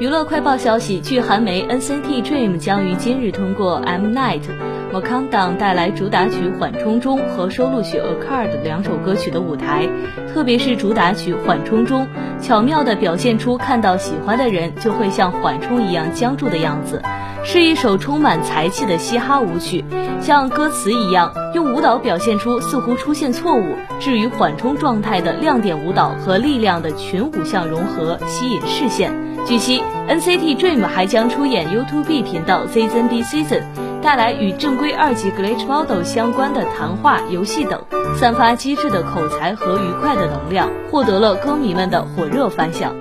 娱乐快报消息，据韩媒，NCT Dream 将于今日通过 M Night《orcandan》带来主打曲《缓冲中》和收录曲《A Card》两首歌曲的舞台。特别是主打曲《缓冲中》，巧妙地表现出看到喜欢的人就会像缓冲一样僵住的样子，是一首充满才气的嘻哈舞曲。像歌词一样，用舞蹈表现出似乎出现错误、置于缓冲状态的亮点舞蹈和力量的群舞相融合，吸引视线。据悉，NCT Dream 还将出演 YouTube 频道 Season B Season，带来与正规二级 Glitch Model 相关的谈话、游戏等，散发机智的口才和愉快的能量，获得了歌迷们的火热反响。